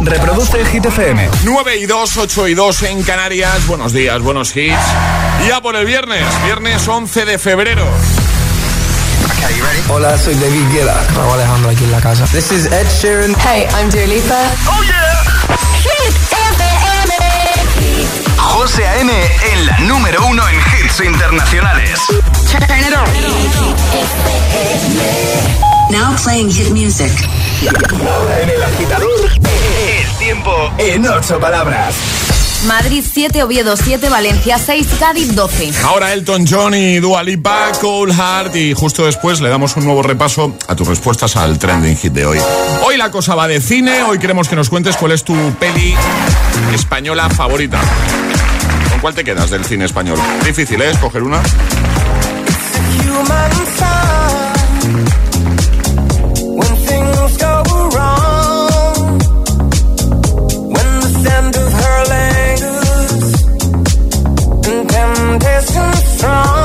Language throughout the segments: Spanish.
Reproduce Hit FM. 9 y 2, 8 y 2 en Canarias. Buenos días, buenos hits. Ya por el viernes, viernes 11 de febrero. Hola, soy David Guetta. Raúl Alejandro aquí en la casa. This is Ed Sheeran. Hey, I'm Dua Lipa. Oh yeah. Hit FM. José A.M. en la número uno en hits internacionales. Turn it on. Now playing hit music. En el agitador, tiempo en ocho palabras. Madrid 7, Oviedo 7, Valencia 6, Cádiz 12. Ahora Elton John y Dua Lipa, Cold Heart y justo después le damos un nuevo repaso a tus respuestas al trending hit de hoy. Hoy la cosa va de cine, hoy queremos que nos cuentes cuál es tu peli española favorita. ¿Con cuál te quedas del cine español? Difícil, ¿eh? Escoger una. from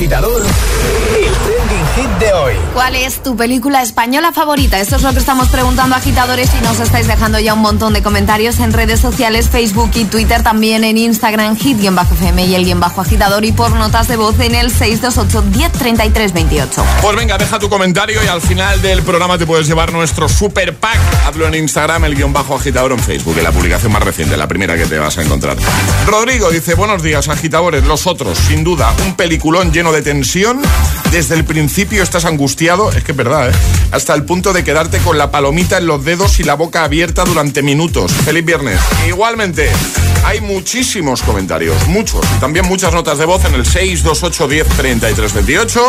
agitador, de hoy. ¿Cuál es tu película española favorita? Esto es lo que estamos preguntando a agitadores y nos estáis dejando ya un montón de comentarios en redes sociales, Facebook y Twitter, también en Instagram, hit-fm y el guion bajo agitador y por notas de voz en el 628-103328. Pues venga, deja tu comentario y al final del programa te puedes llevar nuestro super pack. Hazlo en Instagram, el guion bajo agitador en Facebook, en la publicación más reciente, la primera que te vas a encontrar. Rodrigo dice, buenos días agitadores, los otros, sin duda, un peliculón lleno de tensión. Desde el principio estás angustiado, es que es verdad, ¿eh? Hasta el punto de quedarte con la palomita en los dedos y la boca abierta durante minutos. Feliz viernes. Igualmente, hay muchísimos comentarios, muchos. Y también muchas notas de voz en el 628 10 33 28.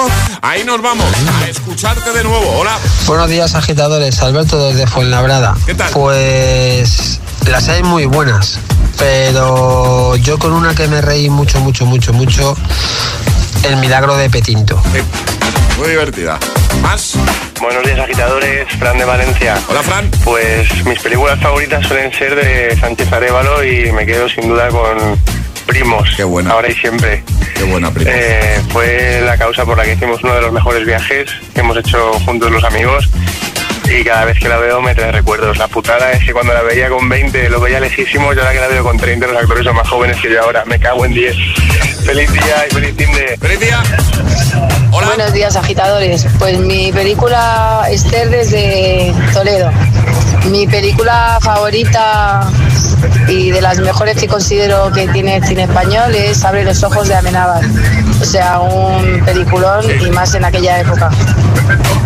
Ahí nos vamos a escucharte de nuevo. Hola. Buenos días, agitadores. Alberto desde Fuenlabrada. ¿Qué tal? Pues las hay muy buenas, pero yo con una que me reí mucho, mucho, mucho, mucho, el milagro de Petinto. Sí, muy divertida. Más. Buenos días, agitadores. Fran de Valencia. Hola, Fran. Pues mis películas favoritas suelen ser de Sánchez Arevalo y me quedo sin duda con Primos. Qué buena. Ahora y siempre. Qué buena, primo. Eh, fue la causa por la que hicimos uno de los mejores viajes que hemos hecho juntos los amigos. Y cada vez que la veo me trae recuerdos. La putada es que cuando la veía con 20 lo veía lejísimo y ahora que la veo con 30 los actores son más jóvenes que yo ahora. Me cago en 10. Feliz día y feliz fin de... ¡Feliz día! Hola. Buenos días, agitadores. Pues mi película Esther desde Toledo. Mi película favorita y de las mejores que considero que tiene el cine español es Abre los ojos de Amenábar. O sea, un peliculón y más en aquella época.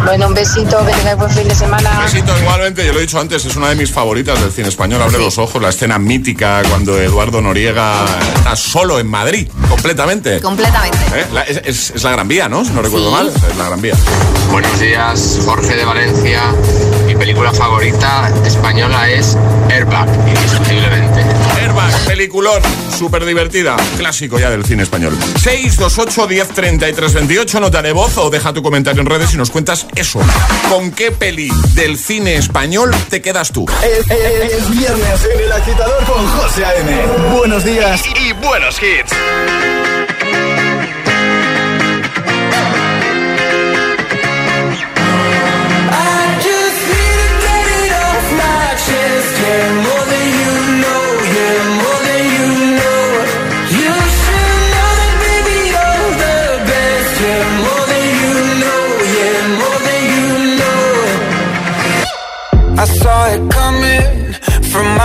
Bueno, un besito, que tengáis buen fin de semana. Besito igualmente, yo lo he dicho antes, es una de mis favoritas del cine español. Abre los ojos, la escena mítica cuando Eduardo Noriega está solo en Madrid, completamente. Completamente. ¿Eh? La- es, es- es la Gran Vía, ¿no? Si no recuerdo Sí. mal, es la Gran Vía. Buenos días, Jorge de Valencia. Mi película favorita española es Airbag, indiscutiblemente. Airbag, peliculón, súper divertida, clásico ya del cine español. 628 10 33 28, nota de voz o deja tu comentario en redes y nos cuentas eso. ¿Con qué peli del cine español te quedas tú? Es, es- es viernes en el agitador con José A.M. Buenos días y buenos hits.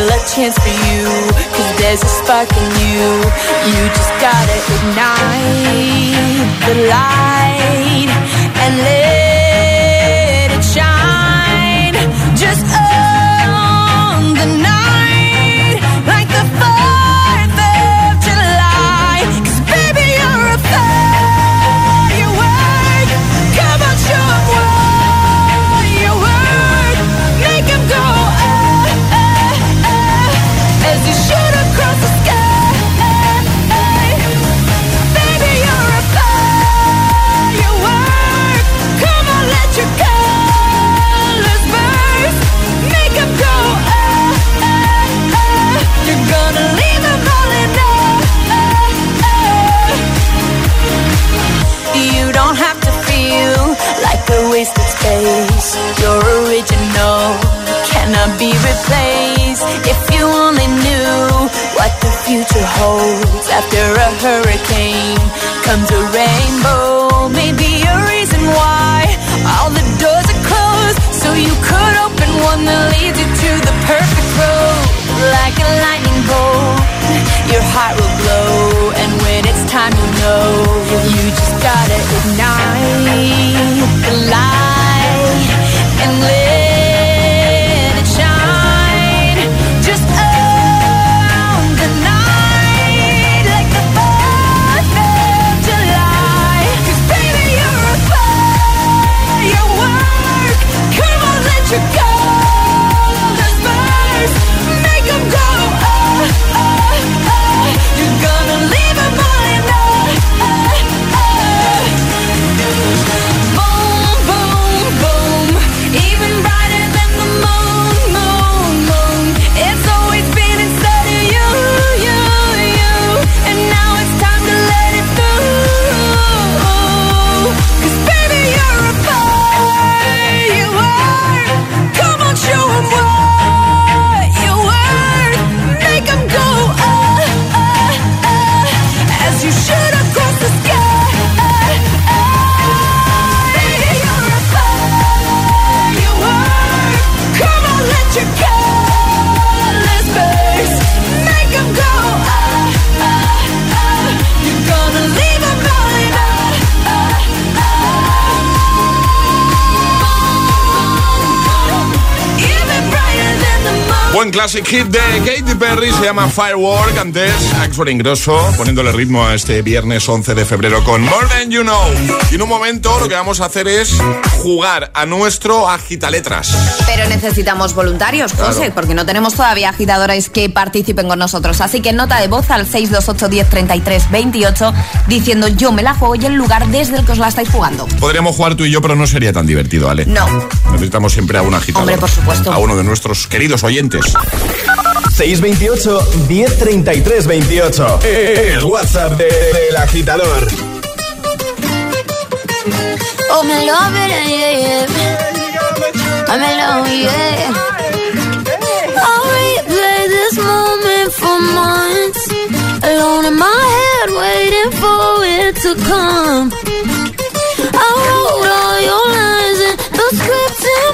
still a chance for you? Cause there's a spark in you. You just gotta ignite the light and let hurricane comes a rainbow. Maybe a reason why all the doors are closed, so you could open one that leads you to the perfect road. Like a lightning bolt, your heart will glow, and when it's time, you know you just gotta ignite Buen classic hit de Katy Perry, se llama Firework, antes Axford Ingrosso, poniéndole ritmo a este viernes 11 de febrero con More Than You Know. Y en un momento lo que vamos a hacer es jugar a nuestro agitaletras. Pero necesitamos voluntarios, José, Claro. porque no tenemos todavía agitadores que participen con nosotros. Así que nota de voz al 628 10 33 28 diciendo yo me la juego y el lugar desde el que os la estáis jugando. Podríamos jugar tú y yo, pero no sería tan divertido, Ale. No. Necesitamos siempre a un agitador. Hombre, por supuesto. A uno de nuestros queridos oyentes. 628 1033 28. El WhatsApp de- del agitador. This moment for months. In my head, waiting for it to come.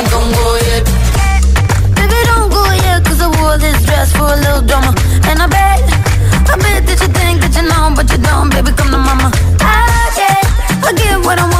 on, don't go yet. Baby, don't go yet, cause I wore this dress for a little drama. And I bet, I bet that you think that you know, but you don't, baby, come to mama. I, yeah, I get what I want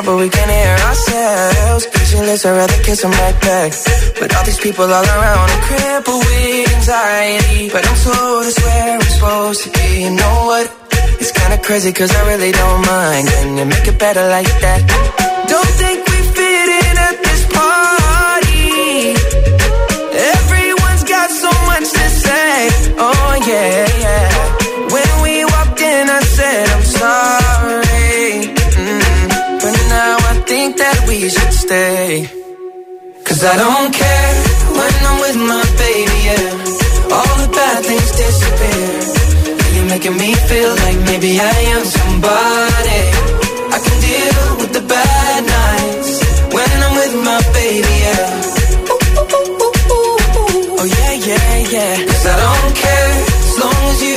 Trying but we can't hear ourselves. Pictureless, I'd rather kiss them right back. But all these people all around are crippled with anxiety. But I'm told it's where I'm supposed to be. You know what? It's kinda crazy cause I really don't mind. Can you make it better like that? Don't think we fit in at this party. Everyone's got so much to say. Oh yeah, yeah. That we should stay. Cause I don't care when I'm with my baby, yeah. All the bad things disappear. You're making me feel like maybe I am somebody. I can deal with the bad nights when I'm with my baby, yeah. Oh yeah, yeah, yeah. Cause I don't care as long as you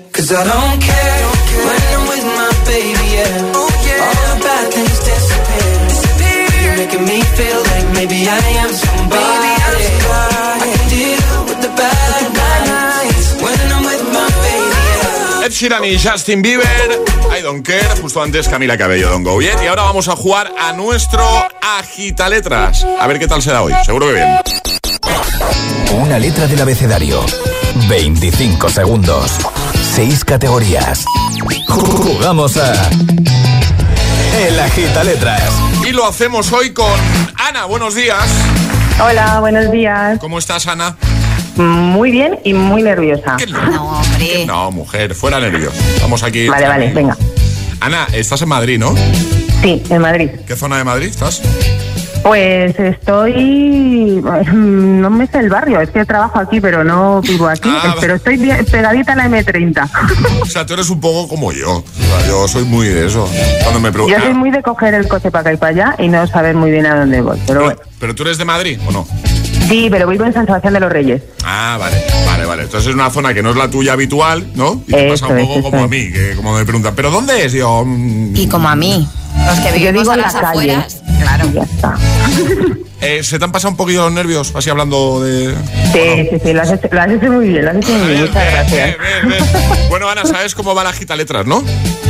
cause I don't care when I'm with my baby. Yeah, all the bad things disappear. You're making me feel like maybe I am somebody. I can deal with the bad nights when I'm with my baby. Yeah. Ed Sheeran y Justin Bieber, I Don't Care, justo antes Camila Cabello, Don't Go Yet. Y ahora vamos a jugar a nuestro Agita Letras. A ver qué tal será hoy, seguro que bien. Una letra del abecedario. 25 segundos. 6 categorías. Jugamos a. El Agita Letras. Y lo hacemos hoy con Ana, buenos días. Hola, buenos días. ¿Cómo estás, Ana? Muy bien y muy nerviosa. ¿Qué no? No, hombre. Hombre. No, mujer, fuera nervios. Vamos aquí. Vale, vale, venga. Ana, estás en Madrid, ¿no? Sí, en Madrid. ¿Qué zona de Madrid estás? Pues estoy. No me sé el barrio, es que trabajo aquí, pero no vivo aquí. Ah, pero estoy bien- pegadita a la M30. O sea, tú eres un poco como yo. O sea, yo soy muy de eso. Cuando me Yo preguntan. soy muy de coger el coche para acá y para allá y no saber muy bien a dónde voy. Pero bueno. ¿Pero tú eres de Madrid o no? Sí, pero vivo en San Sebastián de los Reyes. Ah, vale, vale, vale. Entonces es una zona que no es la tuya habitual, ¿no? Y te Eso pasa un es, poco eso como a mí, que como me preguntan, ¿pero dónde es? Yo, mm, Y como a mí. Los que Yo vivimos digo a la las calle. afueras. Claro. Ya está. eh, ¿se te han pasado un poquillo los nervios? Así hablando de... Sí, sí, sí, lo has, hecho, lo has hecho muy bien, lo has hecho muy bien. Muchas gracias. Bien, bien. Bueno, Ana, ¿sabes cómo va la gita letras, no?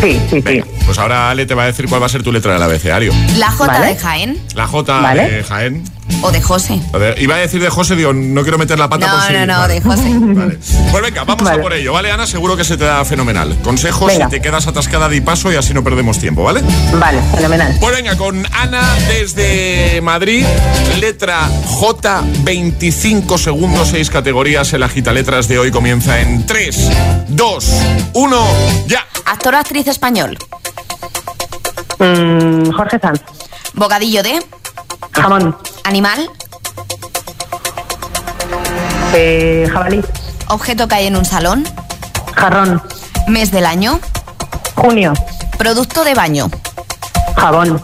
Sí, sí, sí. Pues ahora Ale te va a decir cuál va a ser tu letra del abecedario. La J Vale. de Jaén La J Vale. de Jaén. O de José. A ver, Iba a decir de José, digo, no quiero meter la pata No, por si... no, no, Vale. de José. Vale. Pues venga, vamos a por ello, ¿vale, Ana? Seguro que se te da fenomenal. Consejos Venga. si te quedas atascada de paso y así no perdemos tiempo, ¿vale? Vale, fenomenal. Pues venga, con Ana desde Madrid, letra J, 25 segundos, 6 categorías. El agita letras de hoy comienza en 3, 2, 1, ya. Actor o actriz español. Mm, Jorge Sanz, Bocadillo de. Jamón, Animal. eh, jabalí, Objeto que hay en un salón. jarrón, Mes del año. junio, Producto de baño. jabón.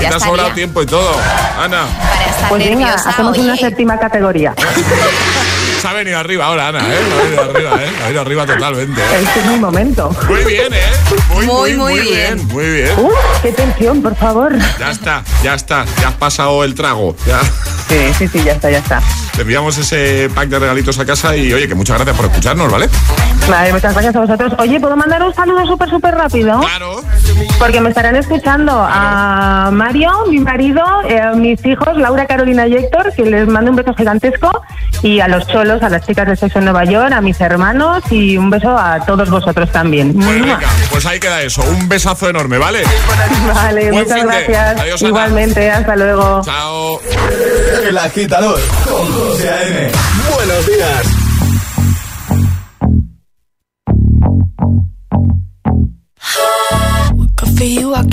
Ya te ha sobrado tiempo y todo. Ana, Para estar Pues venga, hacemos una séptima categoría. ha venido arriba ahora, Ana, ¿eh? Se ha venido arriba, ¿eh? Ha venido arriba totalmente. ¿eh? Este es mi momento. Muy bien, ¿eh? Muy, muy, Muy, bien. bien. Muy bien. Uh, qué tensión, por favor. Ya está, ya está. Ya has pasado el trago. Ya. Sí, sí, sí, ya está, ya está. Te enviamos ese pack de regalitos a casa y oye, que muchas gracias por escucharnos, ¿vale? Vale, muchas gracias a vosotros. Oye, ¿puedo mandar un saludo súper, súper rápido? Claro. Porque me estarán escuchando a Mario, mi marido, eh, mis hijos, Laura, Carolina y Héctor, que les mando un beso gigantesco, y a los cholos, a las chicas de Sexo en Nueva York, a mis hermanos, y un beso a todos vosotros también. Pues venga, pues ahí queda eso. Un besazo enorme, ¿vale? Vale, Buen muchas gracias. Adiós. Igualmente, hasta luego. Chao. El agitador con José A.M. Buenos días.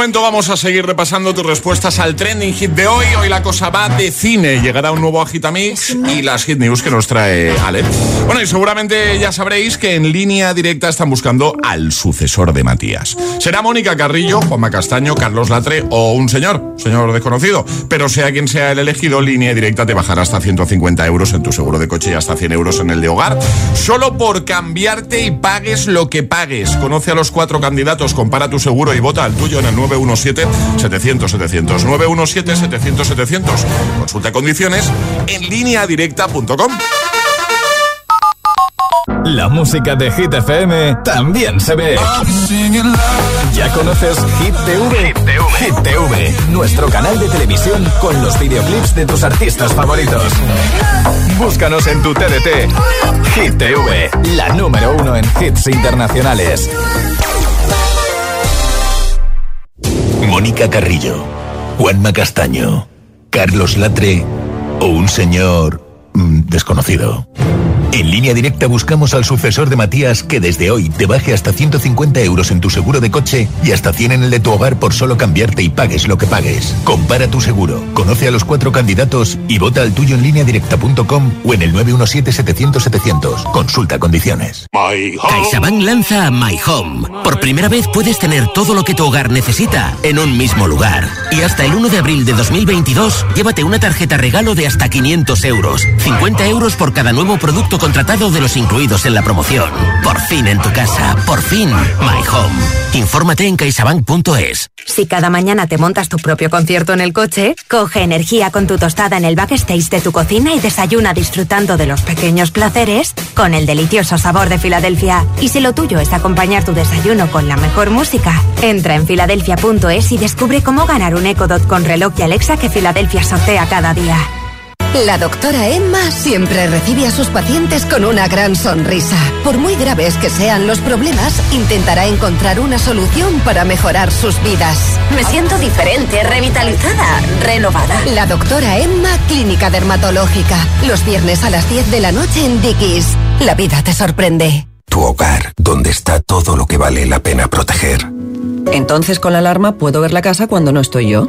momento vamos a seguir repasando tus respuestas al trending hit de hoy. Hoy la cosa va de cine. Llegará un nuevo Agitamix y las hit news que nos trae Ale. Bueno, y seguramente ya sabréis que en línea directa están buscando al sucesor de Matías. Será Mónica Carrillo, Juanma Castaño, Carlos Latre o un señor, señor desconocido. Pero sea quien sea el elegido, línea directa te bajará hasta 150 euros en tu seguro de coche y hasta 100 euros en el de hogar. Solo por cambiarte y pagues lo que pagues. Conoce a los cuatro candidatos, compara tu seguro y vota al tuyo en el 917-700-700. 917-700-700. Consulta condiciones en lineadirecta.com. La música de Hit FM también se ve. ¿Ya conoces Hit TV? Hit TV, nuestro canal de televisión con los videoclips de tus artistas favoritos. Búscanos en tu TDT. Hit TV, la número uno en hits internacionales. Mónica Carrillo, Juanma Castaño, Carlos Latre o un señor mm, desconocido. En línea directa buscamos al sucesor de Matías que desde hoy te baje hasta 150 euros en tu seguro de coche y hasta 100 en el de tu hogar por solo cambiarte y pagues lo que pagues. Compara tu seguro, conoce a los cuatro candidatos y vota al tuyo en línea directa.com o en el 917-700-700. Consulta condiciones. CaixaBank lanza My Home. Por primera vez puedes tener todo lo que tu hogar necesita en un mismo lugar. Y hasta el 1 de abril de 2022, llévate una tarjeta regalo de hasta 500 euros. 50 euros por cada nuevo producto contratado de los incluidos en la promoción. Por fin en tu casa, por fin My Home. Infórmate en caixabank.es. Si cada mañana te montas tu propio concierto en el coche, coge energía con tu tostada en el backstage de tu cocina y desayuna disfrutando de los pequeños placeres con el delicioso sabor de Filadelfia. Y si lo tuyo es acompañar tu desayuno con la mejor música, entra en filadelfia.es y descubre cómo ganar un Echo Dot con reloj y Alexa que Filadelfia sortea cada día. La doctora Emma siempre recibe a sus pacientes con una gran sonrisa. Por muy graves que sean los problemas, intentará encontrar una solución para mejorar sus vidas. Me siento diferente, revitalizada, renovada. La doctora Emma, Clínica Dermatológica. Los viernes a las 10 de la noche en Dickies. La vida te sorprende. Tu hogar, donde está todo lo que vale la pena proteger. Entonces con la alarma puedo ver la casa cuando no estoy yo.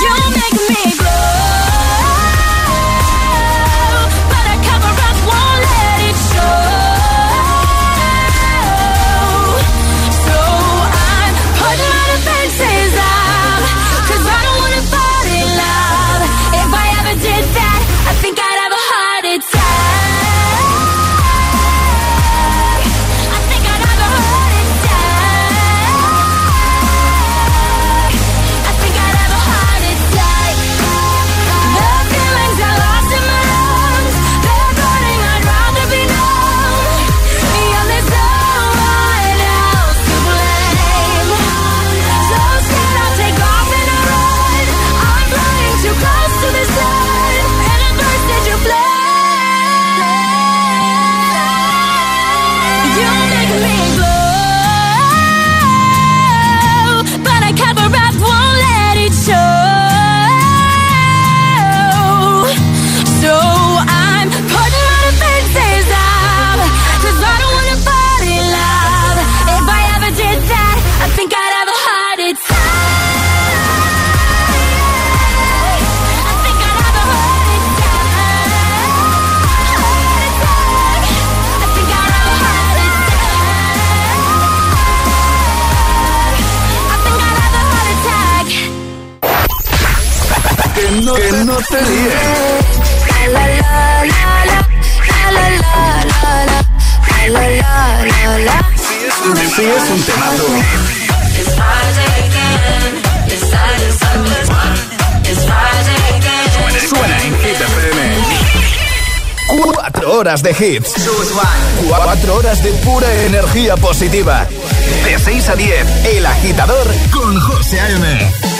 You're making me glow, te líes. La la. Sí, es un temazo. Suena en Hit. Cuatro horas de hits. Cuatro horas de pura energía positiva. De 6 a 10, El Agitador con José A.M.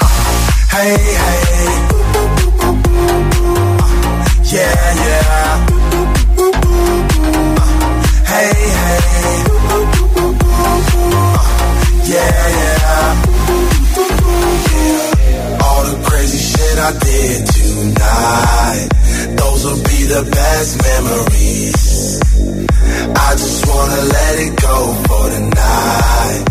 Hey, hey. Uh, yeah, yeah. Uh, hey, hey. Uh, yeah, yeah. All the crazy shit I did tonight. Those will be the best memories. I just wanna let it go for tonight.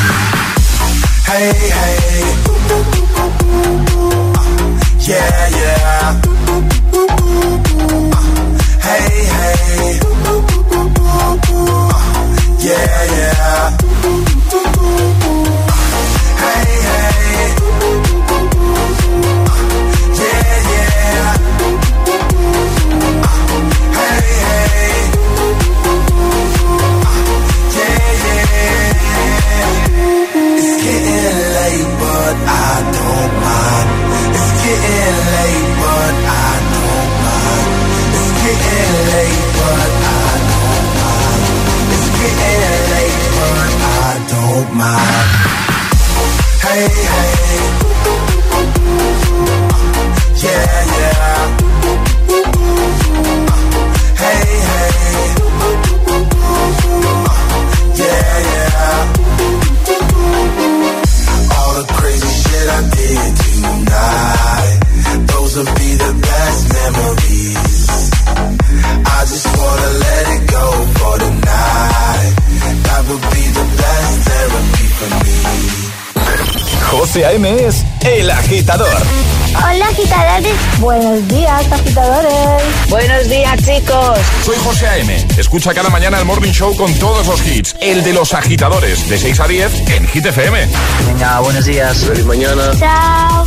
Escucha cada mañana el Morning Show con todos los hits. El de los agitadores, de 6 a 10 en Hit FM. Venga, buenos días. Feliz mañana. Chao.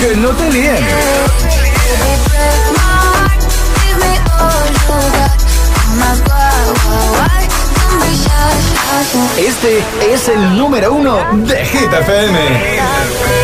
Que no te líen. Este es el número uno de Hit FM.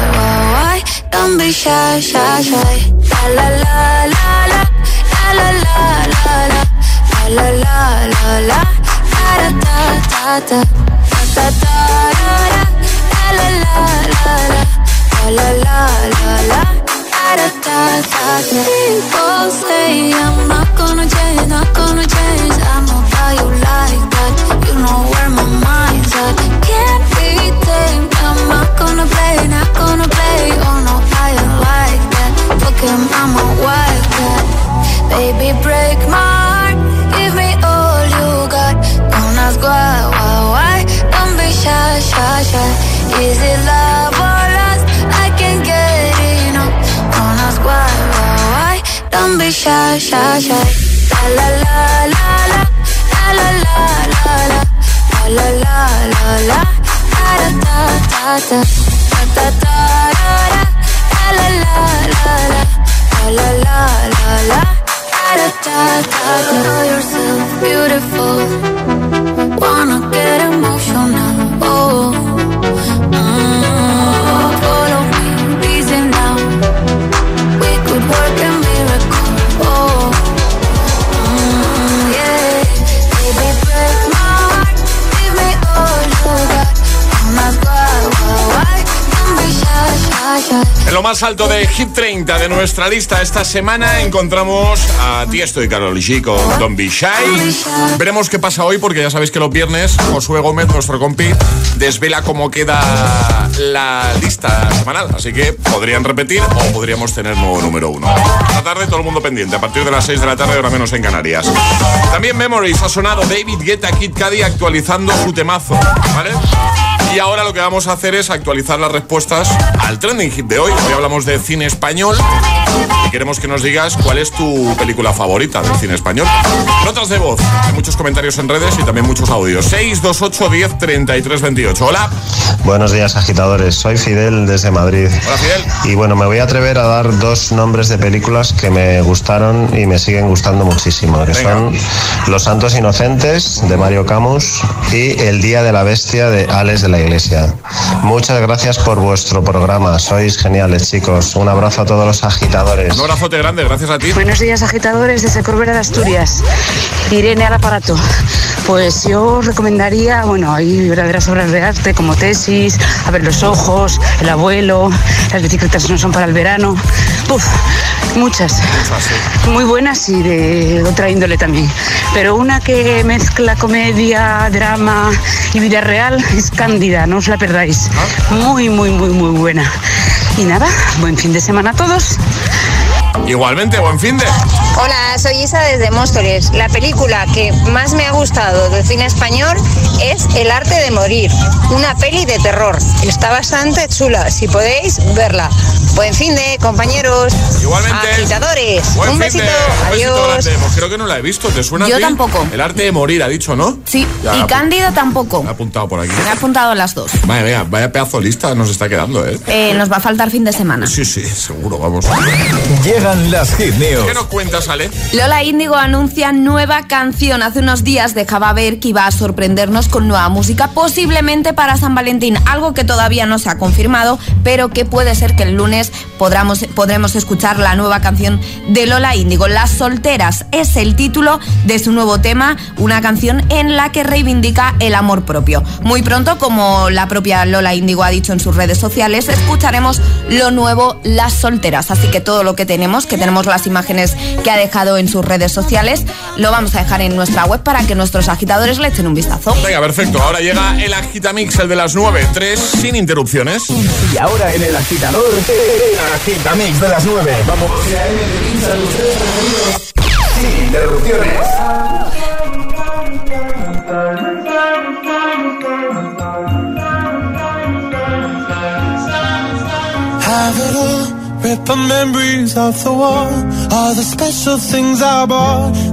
Don't be shy, shy, shy. La la la la la. La la la la la. La la la la la. Da da da da. Da da da da. La la la la la. La la la la la. Da da da da. People say I'm not gonna change, not gonna change. I know how you like that. You know where my mind's at. Can't tamed. I'm not gonna play, not gonna play. Oh no, I ain't like that. Fuck him, I'm a wildcat. Baby, break my heart. Give me all you got. Don't ask why, why, why. Don't be shy, shy, shy. Is it love or lust? I can't get enough. Don't ask why, why, why. Don't be shy, shy, shy. La la la la la la la la la la la la la la beautiful wanna get emotional oh mm, más alto de Hit 30 de nuestra lista esta semana encontramos a Tiesto y Carol G con Don't Be Shy. Veremos qué pasa hoy porque ya sabéis que los viernes Josué Gómez, nuestro compi, desvela cómo queda la lista semanal. Así que podrían repetir o podríamos tener nuevo número uno. Esta tarde todo el mundo pendiente, a partir de las 6 de la tarde, ahora menos en Canarias. También Memories ha sonado David Guetta Kid Cudi actualizando su temazo. Y ahora lo que vamos a hacer es actualizar las respuestas al trending hit de hoy. Hoy hablamos de cine español y queremos que nos digas cuál es tu película favorita del cine español. Notas de voz, hay muchos comentarios en redes y también muchos audios. 628 10 33 28. Hola. Buenos días, agitadores. Soy Fidel desde Madrid. Hola, Fidel. Y bueno, me voy a atrever a dar dos nombres de películas que me gustaron y me siguen gustando muchísimo, que son Los Santos Inocentes de Mario Camus y El Día de la Bestia de Alex de la Iglesia. Muchas gracias por vuestro programa. Sois geniales, chicos. Un abrazo a todos los agitadores. Un abrazote grande, gracias a ti. Buenos días, agitadores desde Corbera de Asturias. Irene al aparato. Pues yo recomendaría, bueno, hay verdaderas obras de arte como Tesis, A ver los ojos, El abuelo, Las bicicletas no son para el verano. Uf, muchas. Muy buenas y de otra índole también. Pero una que mezcla comedia, drama y vida real es Cándida, no os la perdáis. Muy, muy, muy, muy buena. Y nada, buen fin de semana a todos. Igualmente, buen fin de. Hola, soy Isa desde Móstoles. La película que más me ha gustado del cine español es El arte de morir, una peli de terror. Está bastante chula, si podéis verla. Buen fin de, compañeros. Igualmente. Agitadores. Buen Un fin besito. de. Un besito Adiós. Pues creo que no la he visto, ¿te suena? a Yo ti? tampoco. El arte de morir, ha dicho, ¿no? Sí, Ya, y Cándida tampoco. Me ha apuntado por aquí. Me ha apuntado las dos. Vaya, vaya, vaya pedazo lista nos está quedando, ¿eh? Eh, nos va a faltar fin de semana. Sí, sí, seguro, vamos. Llegan las hit news. ¿Qué nos cuentas, Ale? Lola Índigo anuncia nueva canción. Hace unos días dejaba ver que iba a sorprendernos con nueva música, posiblemente para San Valentín, algo que todavía no se ha confirmado, pero que puede ser que el lunes podamos, podremos escuchar la nueva canción de Lola Índigo. Las solteras es el título de su nuevo tema, una canción en la que reivindica el amor propio. Muy pronto, como la propia Lola Índigo ha dicho en sus redes sociales, escucharemos lo nuevo Las solteras. Así que todo lo que tenemos, que tenemos las imágenes que ha dejado en sus redes sociales, lo vamos a dejar en nuestra web para que nuestros agitadores le echen un vistazo. Venga, perfecto. Ahora llega el Agitamix, el de las 9, 3 sin interrupciones. Y ahora en el agitador, el agitamix de las 9. Vamos. Sin interrupciones. Have it all, rip the memories of the war. All the special things I bought,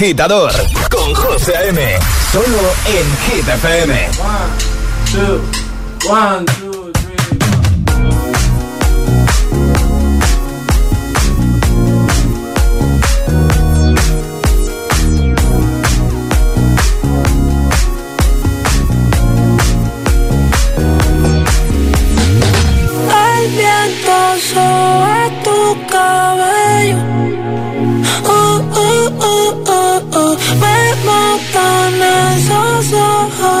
Agitador con José A.M. Solo en Hit FM. two, one, two, three. El viento sobre tu cabello.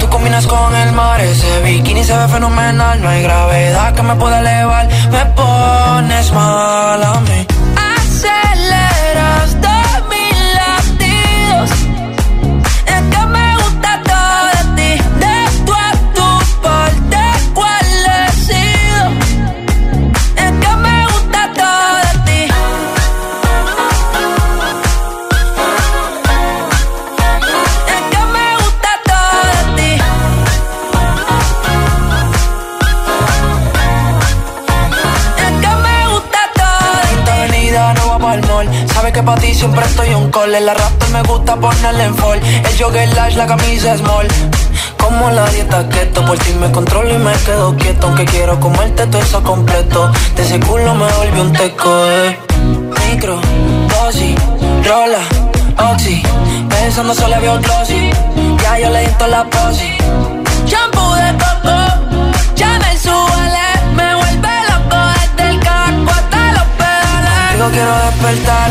Tú combinas con el mar, ese bikini se ve fenomenal. No hay gravedad que me pueda elevar, me pones mal call. El arrastre me gusta ponerle en fall. El jogger lash, la camisa small. Como la dieta keto, por ti me controlo y me quedo quieto. Aunque quiero comerte todo eso completo. De ese culo me volví un teco, eh. Micro, dosis, rola, oxi. Pensando solo había un glossy. Ya yo le di la posi. Shampoo de coco, ya me suele, me vuelve loco desde el caco hasta los pedales. Digo quiero despertar,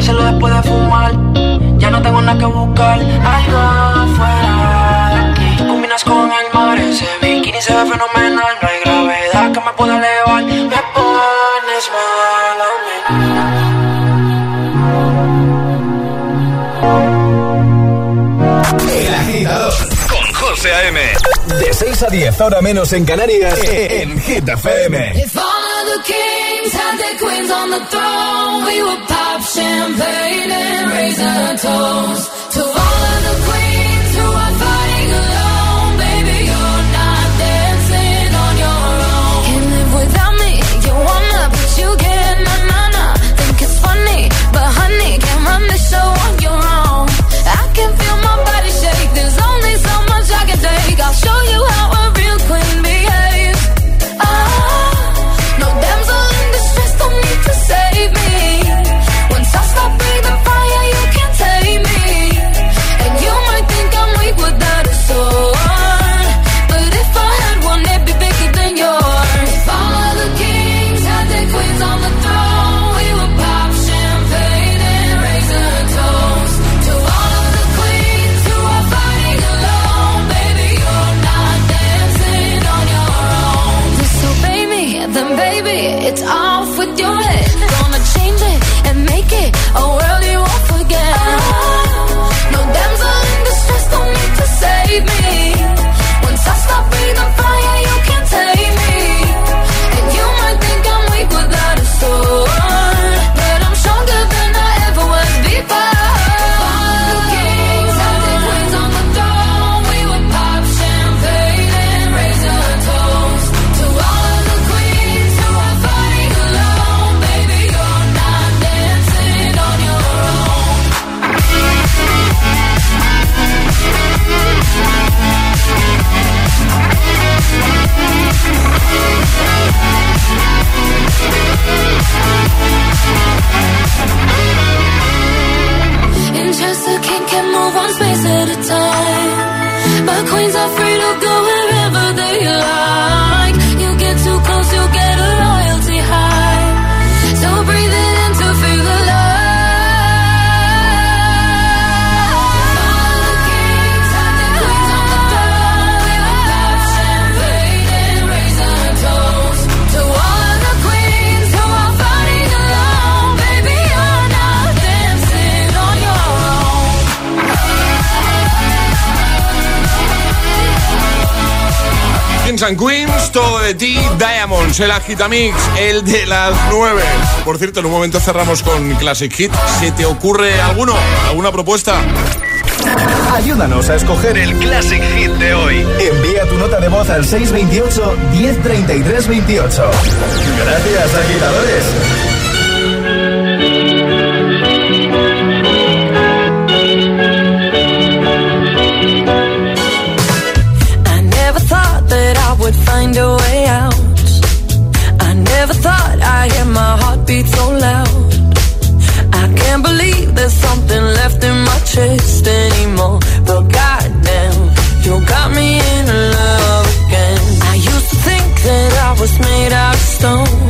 hacerlo después de fumar. Ya no tengo nada que buscar, algo fuera de aquí. Combinas con el mar, ese bikini se ve fenomenal. No hay gravedad que me pueda elevar, me pones mal a mí. El agitador con José A.M. De 6 a 10, ahora menos en Canarias, en Hit FM. queens on the throne. We would pop champagne and raise a toast to all of el Agitamix, el de las 9. Por cierto, en un momento cerramos con Classic Hit. ¿Se te ocurre alguno? ¿Alguna propuesta? Ayúdanos a escoger el Classic Hit de hoy. Envía tu nota de voz al 628 103328. Gracias, agitadores. I never thought that I would find a way. there's something left in my chest anymore. But goddamn, you got me in love again. I used to think that I was made out of stone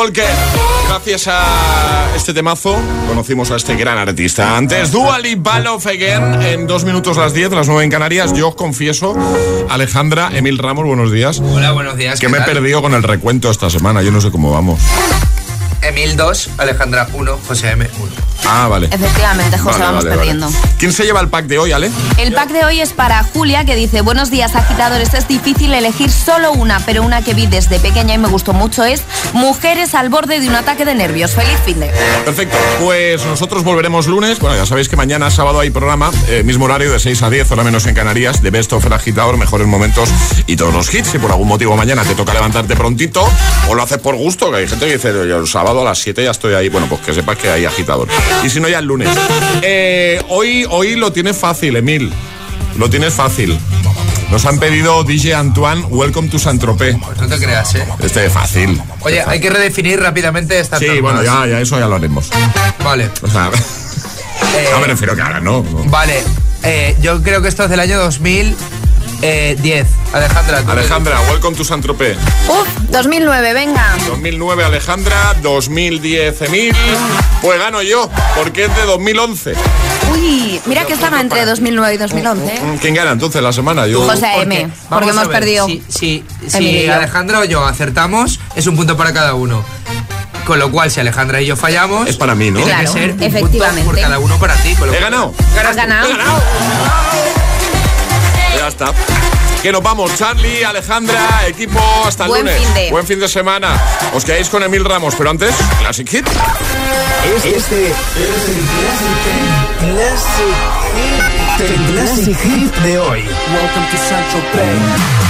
Walker. Gracias a este temazo conocimos a este gran artista. Antes, Dua Lipa Love Again, en dos minutos las 10, las 9 en Canarias. Yo os confieso, Alejandra, Emil Ramos, buenos días. Hola, buenos días. Que ¿qué me he perdido con el recuento esta semana, yo no sé cómo vamos. Emil 2, Alejandra 1, José M 1. Ah, vale. Efectivamente, José, Vale, vamos vale, vale. perdiendo. ¿Quién se lleva el pack de hoy, Ale? El pack de hoy es para Julia, que dice, buenos días agitadores, es difícil elegir solo una, pero una que vi desde pequeña y me gustó mucho es Mujeres al borde de un ataque de nervios. Feliz fin de... Perfecto, pues nosotros volveremos lunes. Bueno, ya sabéis que mañana sábado hay programa, eh, mismo horario de 6 a 10, hora menos en Canarias, de Best of el Agitador, mejores momentos y todos los hits. Si por algún motivo mañana te toca levantarte prontito o lo haces por gusto, que hay gente que dice, yo el sábado a las 7 ya estoy ahí. Bueno, pues que sepas que hay agitador. Y si no, ya el lunes. Eh, hoy, hoy lo tienes fácil, Emil. Lo tienes fácil. Nos han pedido DJ Antoine, Welcome to Saint-Tropez. No te creas, ¿eh? Este es fácil. Oye, hay que redefinir rápidamente esta Sí, normas. bueno, ya, ya eso ya lo haremos. Vale. O sea, Eh, No me refiero que ahora, no. Vale, eh, yo creo que esto es del año 2010. Alejandra, tú Alejandra, welcome to Saint Tropez. Uf, 2009, venga. 2009 Alejandra, 2010 Emil. Pues gano yo, porque es de 2011. Uy, mira que estaba entre 2009 y 2011. ¿eh? ¿Quién gana entonces la semana? Yo. José M, Vamos porque a hemos ver, perdido. Si, si. Alejandra o yo acertamos, es un punto para cada uno. Con lo cual, si Alejandra y yo fallamos, Es para mí, ¿no? tiene Claro, que ser un efectivamente. punto por cada uno para ti. con lo He ganado. Has ganado. Ya está. Que nos vamos, Charlie, Alejandra, equipo, hasta el Buen lunes. fin de. Buen fin de semana. Os quedáis con Emil Ramos, pero antes, Classic Hit. Este, este es el Classic Hit. El Classic Hit de hoy. Welcome to Central Bay.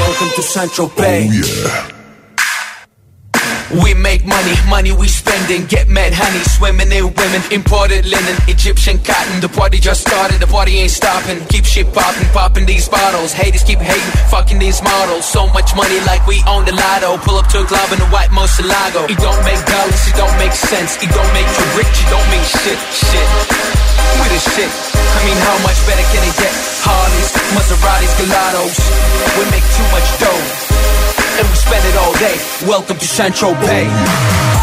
Welcome to Central Bay. We make money, money we spending. Get mad honey, swimming in women. Imported linen, Egyptian cotton. The party just started, the party ain't stopping. Keep shit popping, popping these bottles. Haters keep hating, fucking these models. So much money like we own the lotto. Pull up to a club in the white Moselago. It don't make dollars, it don't make sense. It don't make you rich, it don't mean shit, shit. We the shit. I mean, how much better can it get? Harleys, Maseratis, Gelatos. We make too much dough and we spend it all day. Welcome to Central Bay.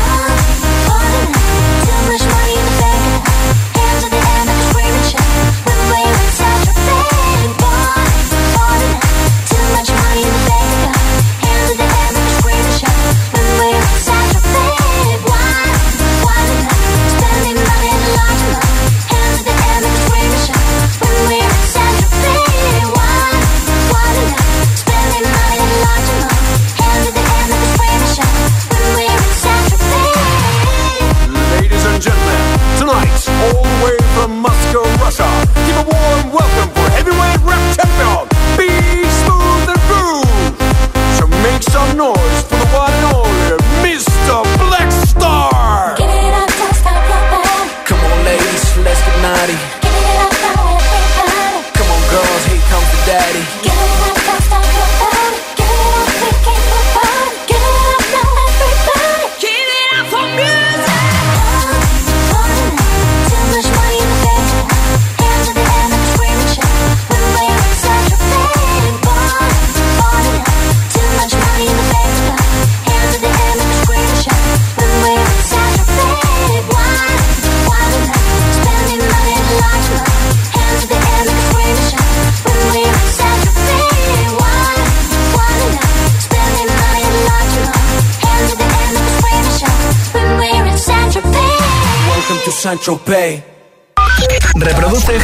Reproduce el